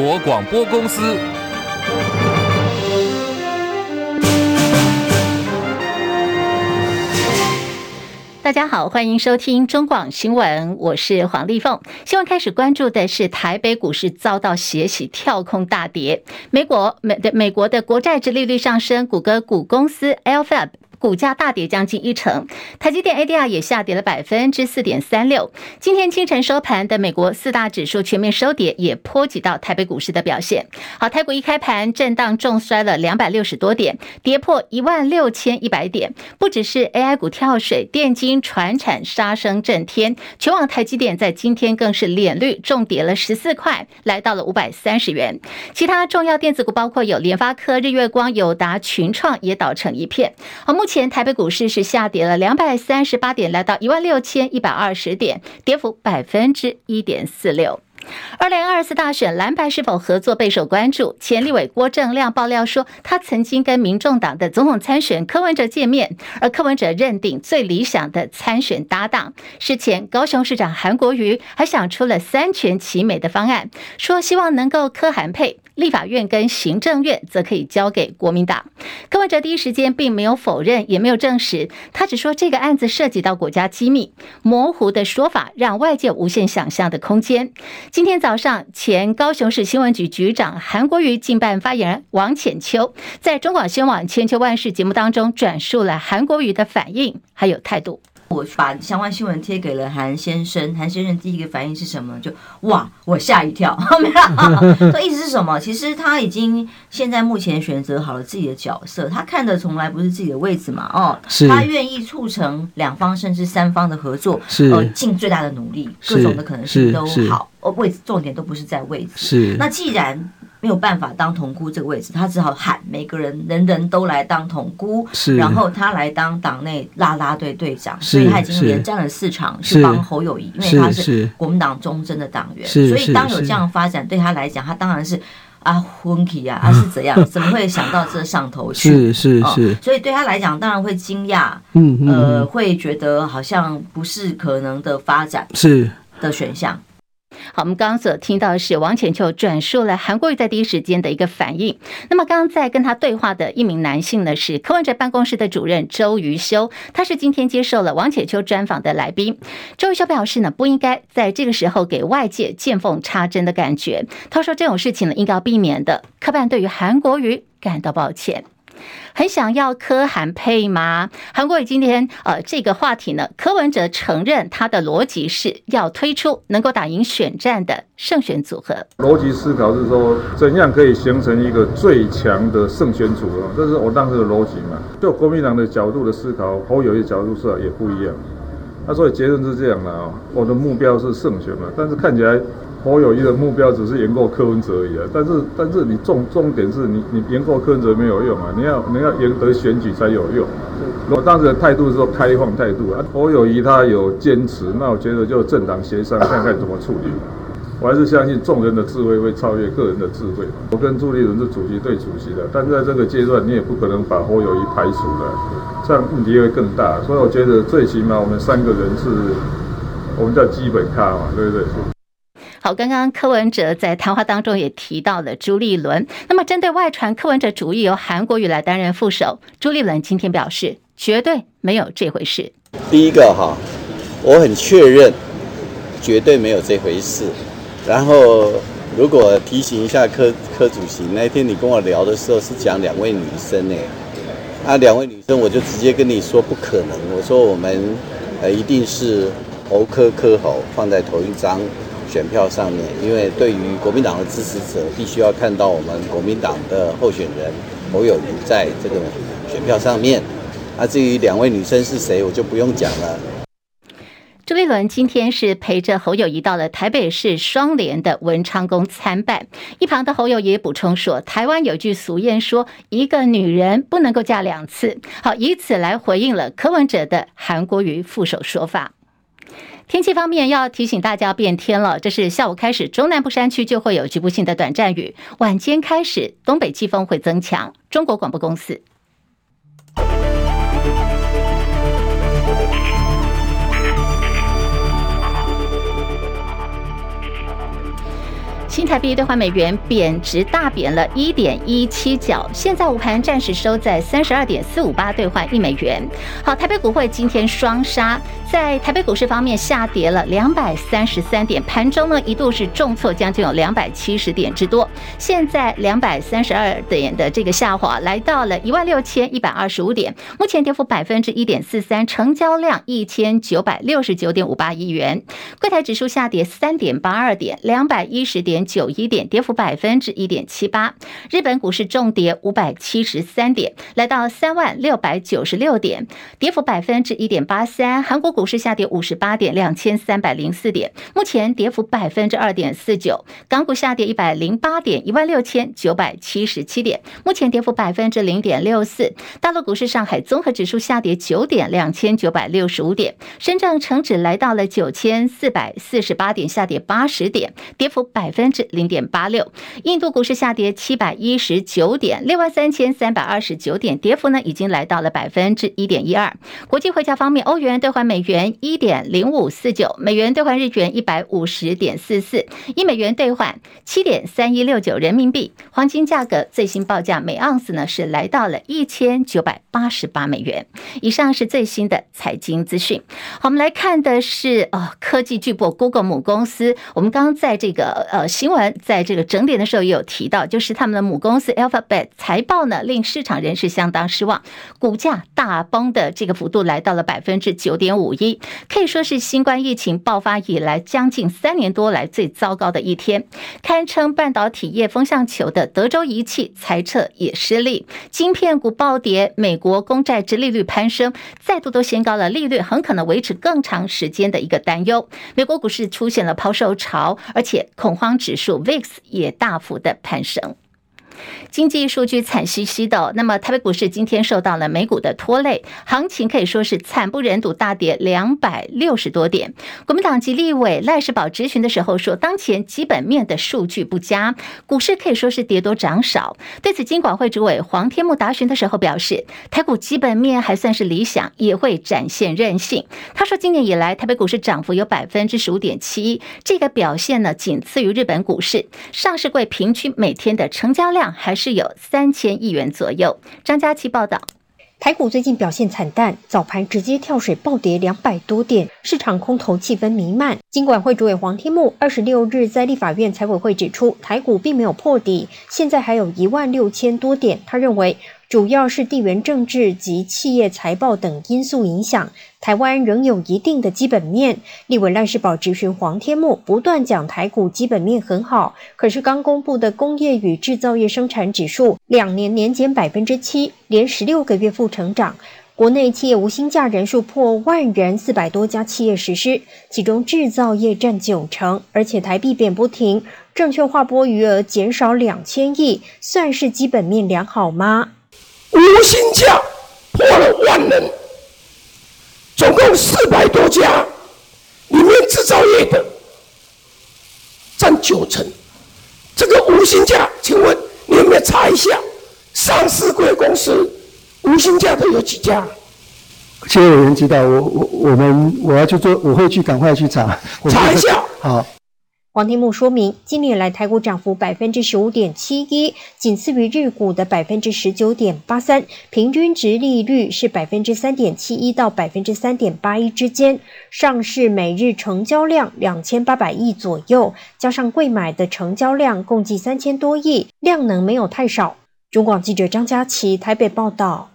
国广播公司。大家好，欢迎收听中广新闻，我是黄丽凤。新闻开始关注的是台北股市遭到血洗，跳空大跌。美国美的美国的国债殖利率上升，谷歌股公司 Alphabet。股价大跌将近一成，台积电 ADR 也下跌了百分之四点三六。今天清晨收盘的美国四大指数全面收跌，也波及到台北股市的表现。好，台股一开盘震荡重摔了两百六十多点，跌破一万六千一百点。不只是 AI 股跳水，电金、传产杀声震天，全网台积电在今天更是脸绿重跌了十四块，来到了五百三十元。其他重要电子股包括有联发科、日月光、友达、群创也倒成一片。好，目前。前台北股市是下跌了两百三十八点，来到一万六千一百二十点，跌幅百分之一点四六。二零二四大选蓝白是否合作备受关注。前立委郭正亮爆料说，他曾经跟民众党的总统参选柯文哲见面，而柯文哲认定最理想的参选搭档是前高雄市长韩国瑜，还想出了三全其美的方案，说希望能够柯韩配，立法院跟行政院则可以交给国民党。柯文哲第一时间并没有否认，也没有证实，他只说这个案子涉及到国家机密，模糊的说法让外界无限想象的空间。今天早上，前高雄市新闻局局长韩国瑜竞办发言人王浅秋在中广新闻网《千秋万世》节目当中转述了韩国瑜的反应还有态度。我把相关新闻贴给了韩先生，韩先生第一个反应是什么？就哇，我吓一跳，没有。这意思是什么？其实他已经现在目前选择好了自己的角色，他看的从来不是自己的位置嘛，哦，是他愿意促成两方甚至三方的合作，是呃，尽最大的努力，各种的可能性都好，哦，位置重点都不是在位置，是那既然。没有办法当统姑这个位置，他只好喊每个人，人人都来当统姑，是，然后他来当党内啦啦队队长，所以他已经连战了四场，去帮侯友谊，因为他是国民党忠贞的党员，所以当有这样发展，对他来讲，他当然是啊昏气啊，啊是怎样？怎么会想到这上头去？是是是，所以对他来讲，当然会惊讶，嗯呃，会觉得好像不是可能的发展，是。的选项。好，我们刚刚所听到的是王浅秋转述了韩国瑜在第一时间的一个反应。那么，刚刚在跟他对话的一名男性呢，是柯文哲办公室的主任周瑜修，他是今天接受了王浅秋专访的来宾。周瑜修表示呢，不应该在这个时候给外界见缝插针的感觉。他说这种事情呢，应该要避免的。柯办对于韩国瑜感到抱歉。很想要柯韩配吗？韩国瑜今天呃这个话题呢，柯文哲承认他的逻辑是要推出能够打赢选战的胜选组合。逻辑思考是说，怎样可以形成一个最强的胜选组合？这是我当时的逻辑嘛。就国民党的角度的思考，侯友宜角度思考也不一样。那所以结论是这样的啊，我的目标是胜选嘛，但是看起来。侯友谊的目标只是赢过柯文哲而已啊，但是但是你重重点是你你赢过柯文哲没有用啊，你要你要赢得选举才有用。我当时的态度是说开放态度啊，侯友谊他有坚持，那我觉得就政党协商看看怎么处理。我还是相信众人的智慧会超越个人的智慧。我跟朱立伦是主席对主席的，但在这个阶段你也不可能把侯友谊排除了，这样问题会更大。所以我觉得最起码我们三个人是，我们叫基本咖嘛，对不对？好，刚刚柯文哲在谈话当中也提到了朱立伦。那么，针对外传柯文哲主意由韩国瑜来担任副手，朱立伦今天表示，绝对没有这回事。第一个哈，我很确认，绝对没有这回事。然后，如果提醒一下柯柯主席，那天你跟我聊的时候是讲两位女生呢？啊，两位女生，我就直接跟你说不可能。我说我们呃一定是侯柯柯侯放在同一张。选票上面，因为对于国民党的支持者，必须要看到我们国民党的候选人侯友宜在这个选票上面。那至于两位女生是谁，我就不用讲了。朱立伦今天是陪着侯友宜到了台北市双连的文昌宫参拜。一旁的侯友宜补充说：“台湾有句俗谚说，一个女人不能够嫁两次。”好，以此来回应了柯文哲的韩国瑜副手说法。天气方面要提醒大家变天了，这是下午开始中南部山区就会有局部性的短暂雨，晚间开始东北季风会增强。中国广播公司。新台币兑换美元贬值大贬了一点一七角，现在午盘暂时收在三十二点四五八兑换一美元。好，台北股会今天双杀，在台北股市方面下跌了两百三十三点，盘中呢一度是重挫将近有两百七十点之多，现在两百三十二点的这个下滑，来到了一万六千一百二十五点，目前跌幅百分之一点四三，成交量一千九百六十九点五八亿元。柜台指数下跌三点八二点，两百一十点九一点，跌幅百分之一点七八。日本股市重跌五百七十三点，来到三万六百九十六点，跌幅百分之一点八三。韩国股市下跌五十八点，两千三百零四点，目前跌幅百分之二点四九。港股下跌一百零八点，一万六千九百七十七点，目前跌幅百分之零点六四。大陆股市，上海综合指数下跌九点，两千九百六十五点。深圳成指来到了九千四百四十八点，下跌八十点，跌幅百分之零点八六。印度股市下跌七百一十九点，六万三千三百二十九点，跌幅呢已经来到了百分之一点一二。国际汇价方面，欧元兑换美元一点零五四九，美元兑换日元一百五十点四四，一美元兑换七点三一六九人民币。黄金价格最新报价每盎司呢是来到了一千九百八十八美元。以上是最新的财经资讯。好，我们来看的是呃科技巨擘 Google 母公司。我们刚在这个呃新闻在这个整点的时候也有提到，就是他们的母公司 Alphabet 财报呢令市场人士相当失望，股价大崩的这个幅度来到了百分之九点五一，可以说是新冠疫情爆发以来将近三年多来最糟糕的一天。堪称半导体业风向球的德州仪器财测也失利，晶片股暴跌，美国公债殖利率攀升，再度都掀高了利率很可能维持更长时间的一个担忧。美国股市出现了抛售潮，而且恐慌指指数 VIX 也大幅的攀升。经济数据惨兮兮的，那么台北股市今天受到了美股的拖累，行情可以说是惨不忍睹，大跌两百六十多点。国民党籍立委赖士葆质询的时候说，当前基本面的数据不佳，股市可以说是跌多涨少。对此，金管会主委黄天牧答询的时候表示，台股基本面还算是理想，也会展现韧性。他说，今年以来台北股市涨幅有百分之十五点七，这个表现呢仅次于日本股市，上市柜平均每天的成交量还是有三千亿元左右。张佳琪报道，台股最近表现惨淡，早盘直接跳水暴跌两百多点，市场空头气氛弥漫。金管会主委黄天木二十六日在立法院财委会指出，台股并没有破底，现在还有一万六千多点。他认为，主要是地缘政治及企业财报等因素影响，台湾仍有一定的基本面。立委赖士葆质询黄天牧，不断讲台股基本面很好，可是刚公布的工业与制造业生产指数两年年减百分之七，连十六个月负成长。国内企业无薪假人数破万人，四百多家企业实施，其中制造业占九成，而且台币贬不停，证券划拨余额减少两千亿，算是基本面良好吗？无薪假破了万人，总共四百多家，里面制造业的占九成。这个无薪假，请问你有没有查一下？上市贵公司无薪假的有几家？谢谢委员知道，我我我们我要去做，我会去赶快去查，查一下。好。黄天木说明，今年来台股涨幅百分之十五点七一，仅次于日股的百分之十九点八三，平均值利率是百分之三点七一到百分之三点八一之间。上市每日成交量两千八百亿左右，加上柜买的成交量共计三千多亿，量能没有太少。中广记者张佳琪台北报道。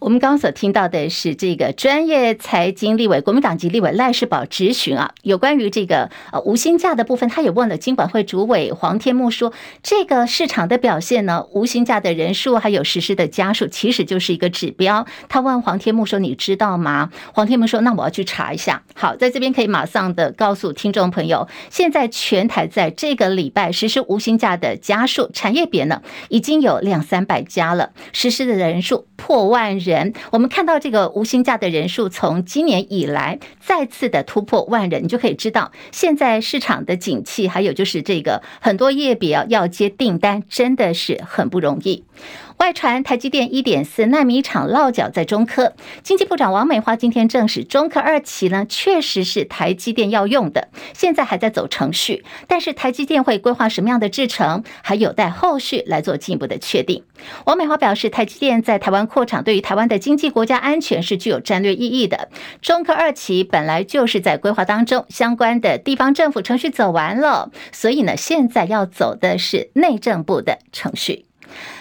我们刚刚所听到的是这个专业财经立委、国民党籍立委赖士葆质询啊，有关于这个呃无薪假的部分，他也问了金管会主委黄天牧说，这个市场的表现呢，无薪假的人数还有实施的家数，其实就是一个指标。他问黄天牧说：“你知道吗？”黄天牧说：“那我要去查一下。”好，在这边可以马上的告诉听众朋友，现在全台在这个礼拜实施无薪假的家数，产业别呢已经有两三百家了，实施的人数破万人。人，我们看到这个无薪假的人数从今年以来再次的突破万人，你就可以知道现在市场的景气，还有就是这个很多业别要接订单真的是很不容易。外传台积电一点四纳米厂落脚在中科，经济部长王美花今天证实，中科二期呢确实是台积电要用的，现在还在走程序，但是台积电会规划什么样的制程，还有待后续来做进一步的确定。王美花表示，台积电在台湾扩厂，对于台湾的经济、国家安全是具有战略意义的。中科二期本来就是在规划当中，相关的地方政府程序走完了，所以呢，现在要走的是内政部的程序。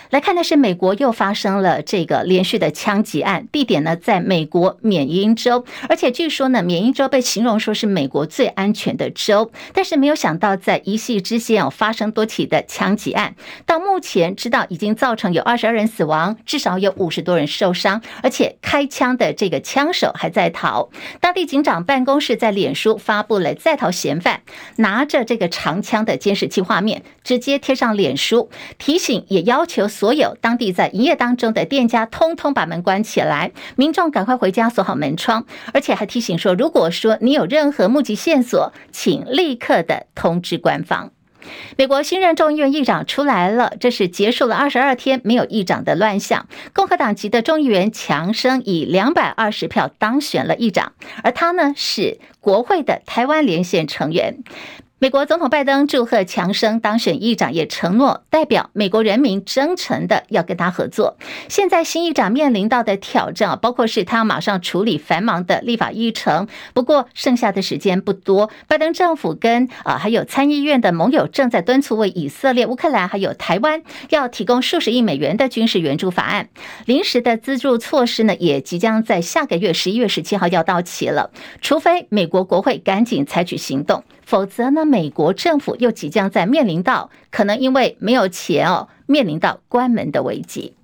来看的是，美国又发生了这个连续的枪击案，地点呢在美国缅因州，而且据说呢，缅因州被形容说是美国最安全的州，但是没有想到在一夕之间哦发生多起的枪击案，到目前知道已经造成有二十二人死亡，至少有五十多人受伤，而且开枪的这个枪手还在逃。当地警长办公室在脸书发布了在逃嫌犯拿着这个长枪的监视器画面，直接贴上脸书，提醒也要求。所有当地在营业当中的店家，通通把门关起来，民众赶快回家锁好门窗，而且还提醒说，如果说你有任何目击线索，请立刻的通知官方。美国新任众议院议长出来了，这是结束了二十二天没有议长的乱象。共和党籍的众议员强生以两百二十票当选了议长，而他呢是国会的台湾连线成员。美国总统拜登祝贺强生当选议长，也承诺代表美国人民真诚的要跟他合作。现在新议长面临到的挑战，包括是他要马上处理繁忙的立法议程，不过剩下的时间不多。拜登政府跟啊还有参议院的盟友正在敦促为以色列、乌克兰还有台湾要提供数十亿美元的军事援助法案。临时的资助措施呢，也即将在下个月十一月十七号要到期了，除非美国国会赶紧采取行动。否则呢，美国政府又即将在面临到可能因为没有钱哦，面临到关门的危机。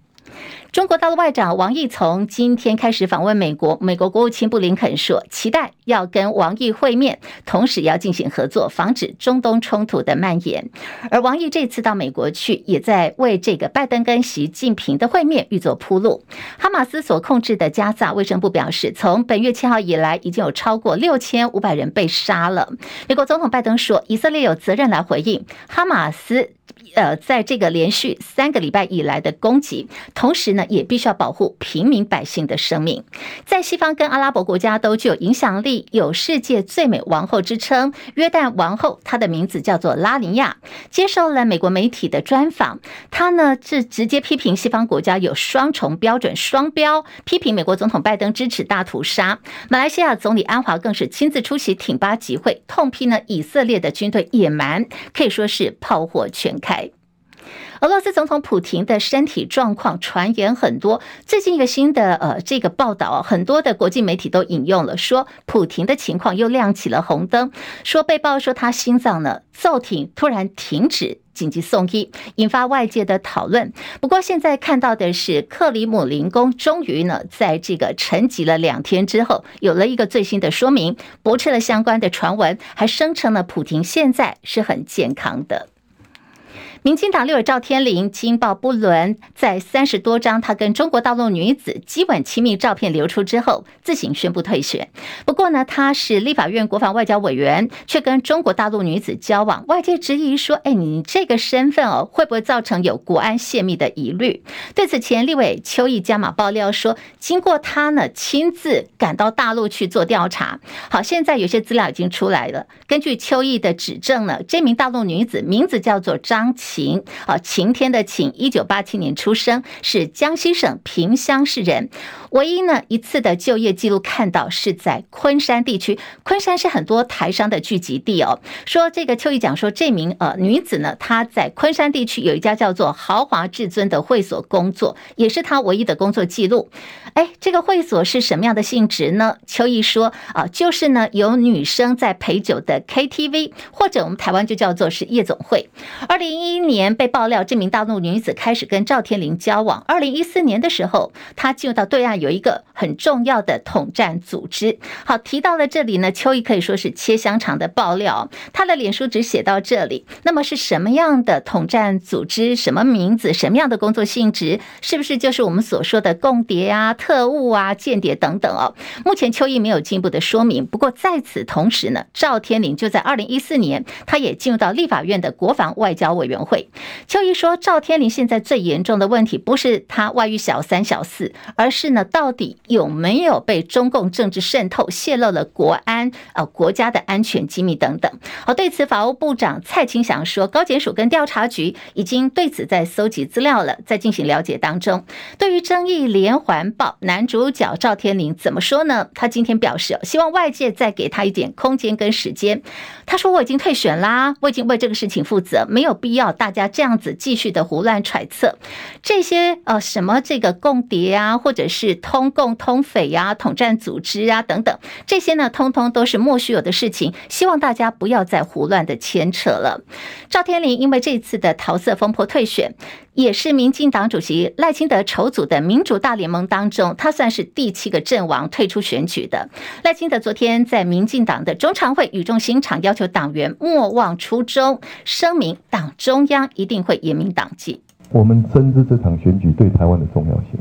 中国大陆外长王毅从今天开始访问美国，美国国务卿布林肯说，期待要跟王毅会面，同时要进行合作，防止中东冲突的蔓延。而王毅这次到美国去，也在为这个拜登跟习近平的会面预做铺路。哈马斯所控制的加萨卫生部表示，从本月七号以来，已经有超过六千五百人被杀了。美国总统拜登说，以色列有责任来回应哈马斯。呃，在这个连续三个礼拜以来的攻击，同时呢，也必须要保护平民百姓的生命。在西方跟阿拉伯国家都具有影响力，有世界最美王后之称。约旦王后，她的名字叫做拉尼亚，接受了美国媒体的专访。她呢是直接批评西方国家有双重标准、双标，批评美国总统拜登支持大屠杀。马来西亚总理安华更是亲自出席挺巴集会，痛批呢以色列的军队野蛮，可以说是炮火全开。俄罗斯总统普亭的身体状况传言很多，最近一个新的呃这个报道，很多的国际媒体都引用了，说普亭的情况又亮起了红灯，说被曝说他心脏呢骤停，突然停止，紧急送医，引发外界的讨论。不过现在看到的是，克里姆林宫终于呢在这个沉寂了两天之后，有了一个最新的说明，驳斥了相关的传闻，还声称了普京现在是很健康的。民进党立委赵天麟惊爆不伦，在三十多张他跟中国大陆女子基本亲密照片流出之后，自行宣布退选。不过呢，他是立法院国防外交委员，却跟中国大陆女子交往，外界质疑说：“哎，你这个身份哦，会不会造成有国安泄密的疑虑？”对此，前立委邱毅加码爆料说，经过他呢亲自赶到大陆去做调查。好，现在有些资料已经出来了。根据邱毅的指证呢，这名大陆女子名字叫做张琪晴啊，晴天的晴，一九八七年出生，是江西省萍乡市人。唯一呢一次的就业记录看到是在昆山地区，昆山是很多台商的聚集地哦。说这个邱毅讲说，这名呃女子呢，她在昆山地区有一家叫做豪华至尊的会所工作，也是她唯一的工作记录。哎，这个会所是什么样的性质呢？邱毅说啊，就是呢有女生在陪酒的 KTV，或者我们台湾就叫做是夜总会。二零一一年被爆料，这名大陆女子开始跟赵天林交往。二零一四年的时候，她进入到对岸有一个很重要的统战组织。好，提到了这里呢，秋意可以说是切香肠的爆料。他的脸书只写到这里。那么是什么样的统战组织？什么名字？什么样的工作性质？是不是就是我们所说的共谍啊、特务啊、间谍等等哦？目前秋意没有进一步的说明。不过在此同时呢，赵天林就在二零一四年，他也进入到立法院的国防外交委员会。会。邱毅说，赵天麟现在最严重的问题不是他外遇小三小四，而是呢，到底有没有被中共政治渗透，泄露了国安呃国家的安全机密等等。好，对此法务部长蔡清祥说，高检署跟调查局已经对此在搜集资料了，在进行了解当中。对于争议连环报男主角赵天麟怎么说呢？他今天表示，希望外界再给他一点空间跟时间。他说：“我已经退选啦，我已经为这个事情负责，没有必要大家这样子继续的胡乱揣测这些呃什么这个共谍啊，或者是通共通匪呀、统战组织啊等等，这些呢通通都是莫须有的事情，希望大家不要再胡乱的牵扯了。”赵天麟因为这次的桃色风波退选。也是民进党主席赖清德筹组的民主大联盟当中，他算是第七个阵亡退出选举的。赖清德昨天在民进党的中常会语重心长要求党员莫忘初衷，声明党中央一定会严明党纪。我们深知这场选举对台湾的重要性，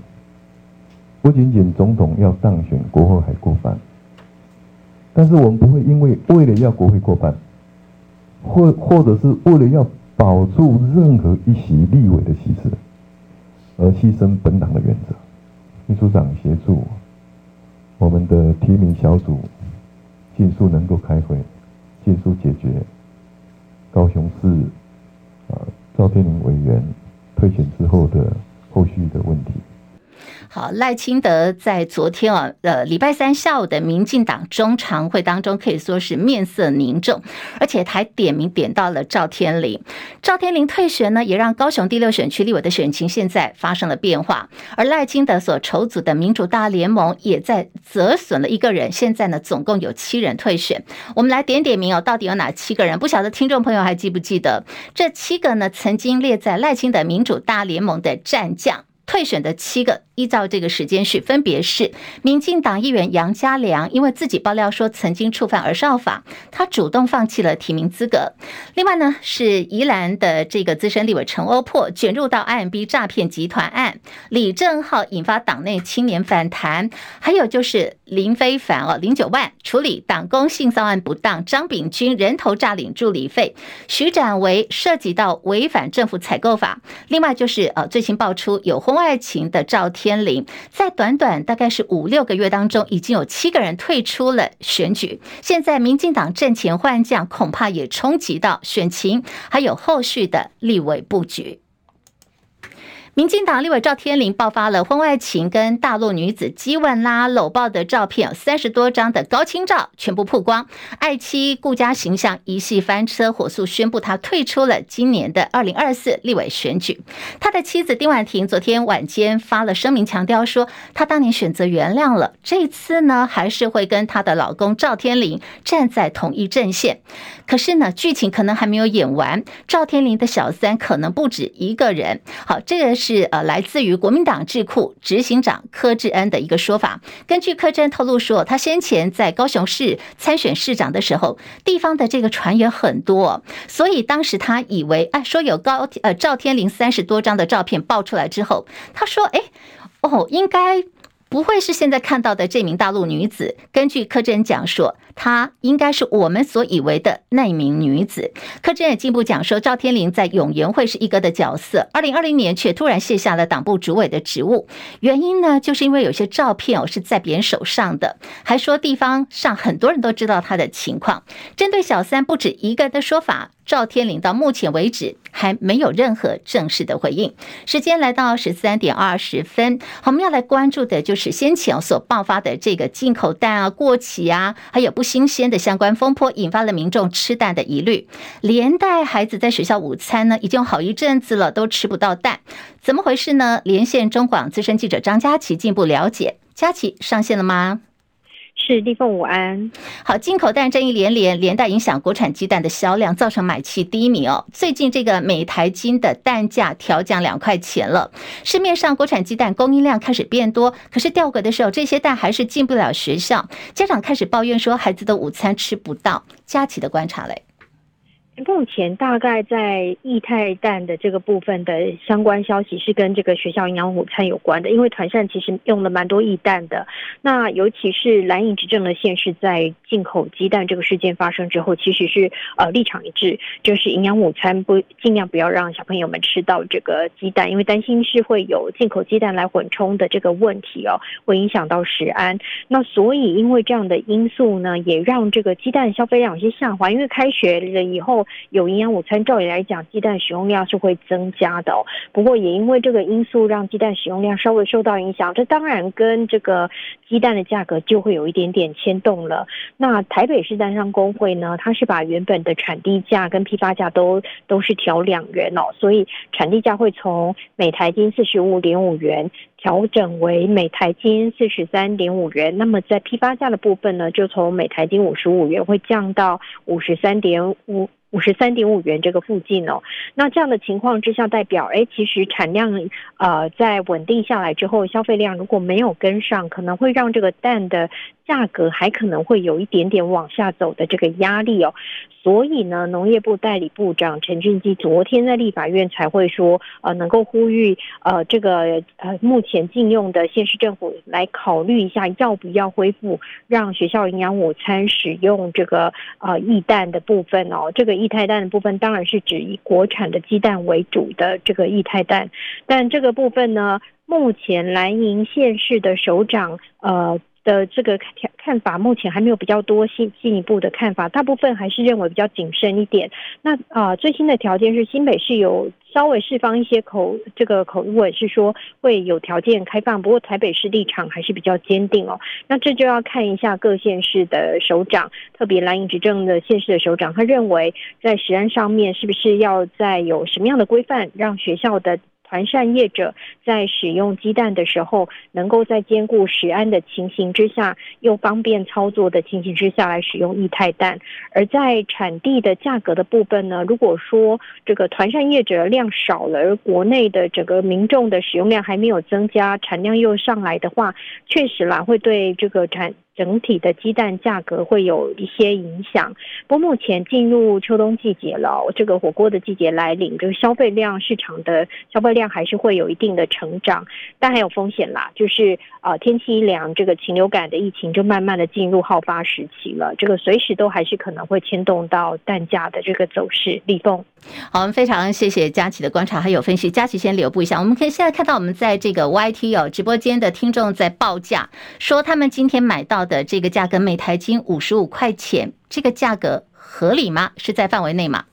不仅仅总统要当选，国会还过半，但是我们不会因为为了要国会过半，或或者是为了要。保住任何一席立委的席次，而牺牲本党的原则。秘书长协助我们的提名小组，尽速能够开会，尽速解决高雄市赵天麟委员退选之后的后续的问题。好，赖清德在昨天啊，呃，礼拜三下午的民进党中常会当中，可以说是面色凝重，而且还点名点到了赵天麟。赵天麟退选呢，也让高雄第六选区立委的选情现在发生了变化。而赖清德所筹组的民主大联盟也在折损了一个人，现在呢，总共有七人退选。我们来点点名哦，到底有哪七个人？不晓得听众朋友还记不记得这七个呢？曾经列在赖清德民主大联盟的战将。退选的七个，依照这个时间序，分别是民进党议员杨家良，因为自己爆料说曾经触犯儿少法，他主动放弃了提名资格。另外呢，是宜兰的这个资深立委陈欧珀卷入到 IMB 诈骗集团案，李正浩引发党内青年反弹，还有就是林非凡哦，零九万处理党工性骚案不当，张炳军人头诈领助理费，徐展维涉及到违反政府采购法。另外就是呃，最新爆出有婚外情的赵天林，在短短大概是五六个月当中，已经有七个人退出了选举。现在民进党阵前换将，恐怕也冲击到选情，还有后续的立委布局。民进党立委赵天麟爆发了婚外情，跟大陆女子激吻啦、搂抱的照片，三十多张的高清照全部曝光，爱妻顾家形象一系翻车，火速宣布他退出了今年的二零二四立委选举。他的妻子丁婉婷昨天晚间发了声明，强调说，他当年选择原谅了，这次呢还是会跟他的老公赵天麟站在同一阵线。可是呢，剧情可能还没有演完，赵天麟的小三可能不止一个人。好，这个。是呃，来自于国民党智库执行长柯志恩的一个说法。根据柯志恩透露说，他先前在高雄市参选市长的时候，地方的这个传言很多，所以当时他以为，哎，说有高呃赵天麟三十多张的照片爆出来之后，他说，哎，哦，应该。不会是现在看到的这名大陆女子。根据柯志恩讲说，她应该是我们所以为的那名女子。柯震也进一步讲说，赵天麟在永延会是一哥的角色，二零二零年却突然卸下了党部主委的职务，原因呢，就是因为有些照片哦是在别人手上的，还说地方上很多人都知道他的情况。针对小三不止一个的说法。赵天麟到目前为止还没有任何正式的回应。时间来到十三点二十分，我们要来关注的就是先前所爆发的这个进口蛋啊过期啊，还有不新鲜的相关风波，引发了民众吃蛋的疑虑，连带孩子在学校午餐呢已经好一阵子了都吃不到蛋，怎么回事呢？连线中广资深记者张佳琪进一步了解。佳琪上线了吗？是立凤午安，好，进口蛋争议连连，连带影响国产鸡蛋的销量，造成买气低迷哦。最近这个每台斤的蛋价调降两块钱了，市面上国产鸡蛋供应量开始变多，可是掉格的时候，这些蛋还是进不了学校，家长开始抱怨说孩子的午餐吃不到。佳琪的观察嘞。目前大概在液态氮的这个部分的相关消息是跟这个学校营养午餐有关的，因为团膳其实用了蛮多液氮的。那尤其是蓝营执政的县市，在进口鸡蛋这个事件发生之后，其实是呃立场一致，就是营养午餐不尽量不要让小朋友们吃到这个鸡蛋，因为担心是会有进口鸡蛋来混充的这个问题哦，会影响到食安。那所以因为这样的因素呢，也让这个鸡蛋消费量有些下滑，因为开学了以后。有营养午餐，照理来讲，鸡蛋使用量是会增加的哦。不过也因为这个因素，让鸡蛋使用量稍微受到影响。这当然跟这个鸡蛋的价格就会有一点点牵动了。那台北市蛋商公会呢，它是把原本的产地价跟批发价都都是调两元哦，所以产地价会从每台斤四十五点五元调整为每台斤四十三点五元。那么在批发价的部分呢，就从每台斤五十五元会降到五十三点五。五十三点五元这个附近哦，那这样的情况之下，代表哎，其实产量呃在稳定下来之后，消费量如果没有跟上，可能会让这个蛋的价格还可能会有一点点往下走的这个压力哦。所以呢，农业部代理部长陈俊基昨天在立法院才会说，呃，能够呼吁呃这个呃目前禁用的县市政府来考虑一下，要不要恢复让学校营养午餐使用这个呃易蛋的部分哦。这个液态氮的部分当然是指以国产的鸡蛋为主的这个液态氮，但这个部分呢，目前蓝营县市的首长呃。的这个看看法，目前还没有比较多进进一步的看法，大部分还是认为比较谨慎一点。那啊、最新的条件是新北市有稍微释放一些口这个口吻，是说会有条件开放，不过台北市立场还是比较坚定哦。那这就要看一下各县市的首长，特别蓝营执政的县市的首长，他认为在实安上面是不是要在有什么样的规范，让学校的。团扇业者在使用鸡蛋的时候，能够在兼顾食安的情形之下，又方便操作的情形之下来使用液态氮。而在产地的价格的部分呢，如果说这个团扇业者量少了，而国内的整个民众的使用量还没有增加，产量又上来的话，确实啦，会对这个产。整体的鸡蛋价格会有一些影响，不过目前进入秋冬季节了，这个火锅的季节来临，这个消费量市场的消费量还是会有一定的成长，但还有风险啦，就是、呃、天气一凉，这个禽流感的疫情就慢慢的进入好发时期了，这个随时都还是可能会牵动到蛋价的这个走势。立凤，好，我们非常谢谢佳琪的观察还有分析，佳琪先留步一下，我们可以现在看到我们在这个 YT 哦直播间的听众在报价，说他们今天买到。的这个价格每台金五十五块钱，这个价格合理吗？是在范围内吗？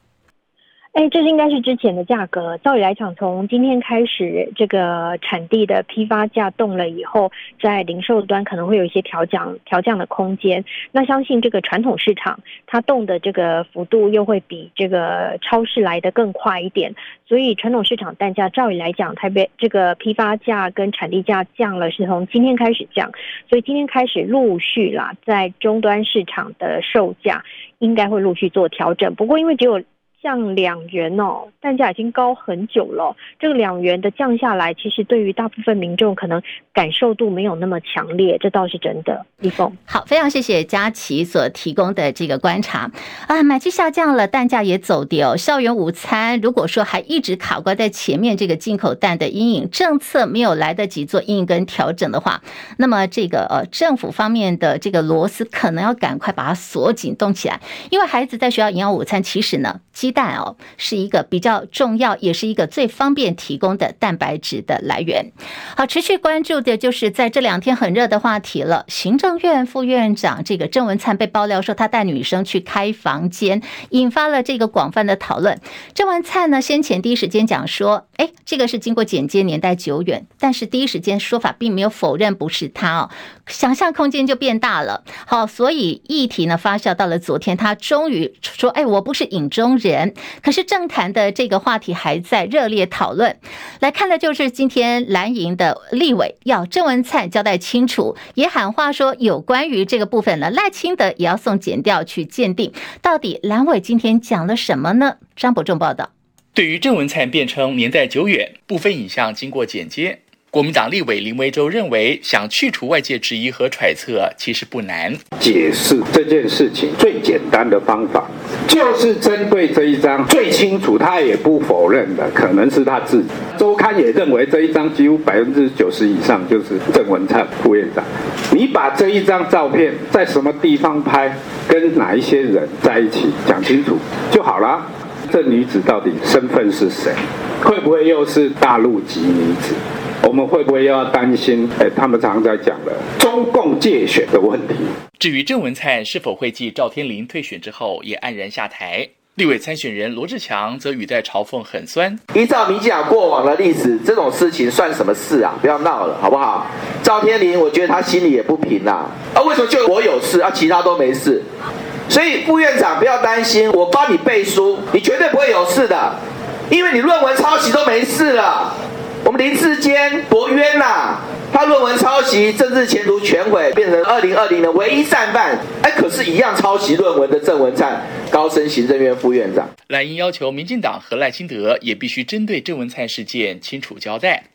哎，这应该是之前的价格。照理来讲，从今天开始，这个产地的批发价动了以后，在零售端可能会有一些调降、调降的空间。那相信这个传统市场它动的这个幅度又会比这个超市来得更快一点。所以传统市场蛋价，照理来讲，台北这个批发价跟产地价降了，是从今天开始降。所以今天开始陆续啦，在终端市场的售价应该会陆续做调整。不过因为只有降两元哦，蛋价已经高很久了。这个两元的降下来，其实对于大部分民众可能感受度没有那么强烈，这倒是真的。李峰，好，非常谢谢佳琪所提供的这个观察啊，买气下降了，蛋价也走跌哦。校园午餐如果说还一直卡关在前面，这个进口蛋的阴影政策没有来得及做应跟调整的话，那么这个呃政府方面的这个螺丝可能要赶快把它锁紧动起来，因为孩子在学校营养午餐其实呢。鸡蛋哦，是一个比较重要，也是一个最方便提供的蛋白质的来源。好，持续关注的就是在这两天很热的话题了。行政院副院长这个郑文灿被爆料说他带女生去开房间，引发了这个广泛的讨论。郑文灿呢，先前第一时间讲说，哎，这个是经过剪接，年代久远，但是第一时间说法并没有否认不是他哦，想象空间就变大了。好，所以议题呢发酵到了昨天，他终于说，哎，我不是影中人。可是政坛的这个话题还在热烈讨论，来看的就是今天蓝营的立委要郑文灿交代清楚，也喊话说有关于这个部分呢，赖清德也要送检调去鉴定，到底蓝委今天讲了什么呢？张伯仲报道。对于郑文灿辩称年代久远，部分影像经过剪接，国民党立委林为洲认为，想去除外界质疑和揣测，其实不难。解释这件事情最简单的方法，就是针对这一张最清楚，他也不否认的，可能是他自己。周刊也认为这一张几乎百分之九十以上就是郑文灿副院长。你把这一张照片在什么地方拍，跟哪一些人在一起讲清楚就好了。这女子到底身份是谁？会不会又是大陆籍女子？我们会不会又要担心？哎，他们常常在讲的中共借选的问题。至于郑文灿是否会继赵天麟退选之后也黯然下台，立委参选人罗志强则语带嘲讽很酸。依照民进党过往的历史，这种事情算什么事啊？不要闹了，好不好？赵天麟，我觉得他心里也不平啊。啊，为什么就我有事啊？其他都没事？所以副院长不要担心，我帮你背书，你绝对不会有事的，因为你论文抄袭都没事了。我们林志坚博冤呐、啊！他论文抄袭，政治前途全毁，变成二零二零年唯一善犯。哎，可是，一样抄袭论文的郑文灿，高升行政院副院长。赖英要求民进党和赖清德也必须针对郑文灿事件清楚交代。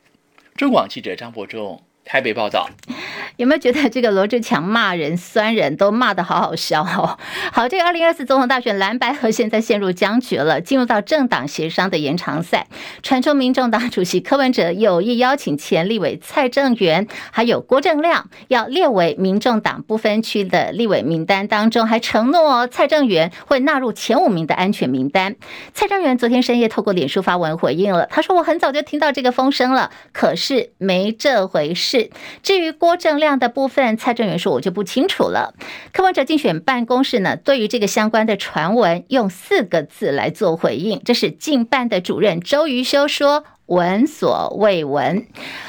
中广记者张伯仲。台北报道，有没有觉得这个罗志强骂人、酸人都骂得好好笑哦？好，这个二零二四总统大选蓝白合现在陷入僵局了，进入到政党协商的延长赛。传出民众党主席柯文哲有意邀请前立委蔡正元，还有郭正亮，要列为民众党不分区的立委名单当中，还承诺蔡正元会纳入前五名的安全名单。蔡正元昨天深夜透过脸书发文回应了，他说：“我很早就听到这个风声了，可是没这回事。”是，至于郭正亮的部分，蔡正元说：“我就不清楚了。”柯文哲竞选办公室呢，对于这个相关的传闻，用四个字来做回应，这是竞办的主任周瑜修说。闻所未闻。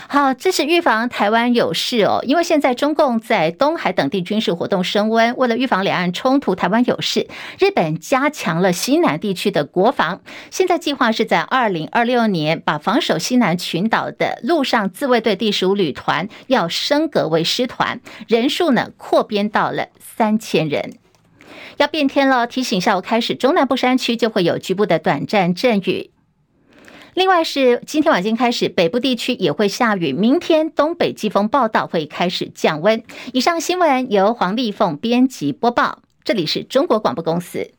好，这是预防台湾有事哦，因为现在中共在东海等地军事活动升温，为了预防两岸冲突，台湾有事，日本加强了西南地区的国防。现在计划是在二零二六年把防守西南群岛的陆上自卫队第十五旅团要升格为师团，人数呢扩编到了三千人。要变天了，提醒下午开始，中南部山区就会有局部的短暂阵雨。另外是今天晚间开始，北部地区也会下雨。明天东北季风报道会开始降温。以上新闻由黄丽凤编辑播报，这里是中国广播公司。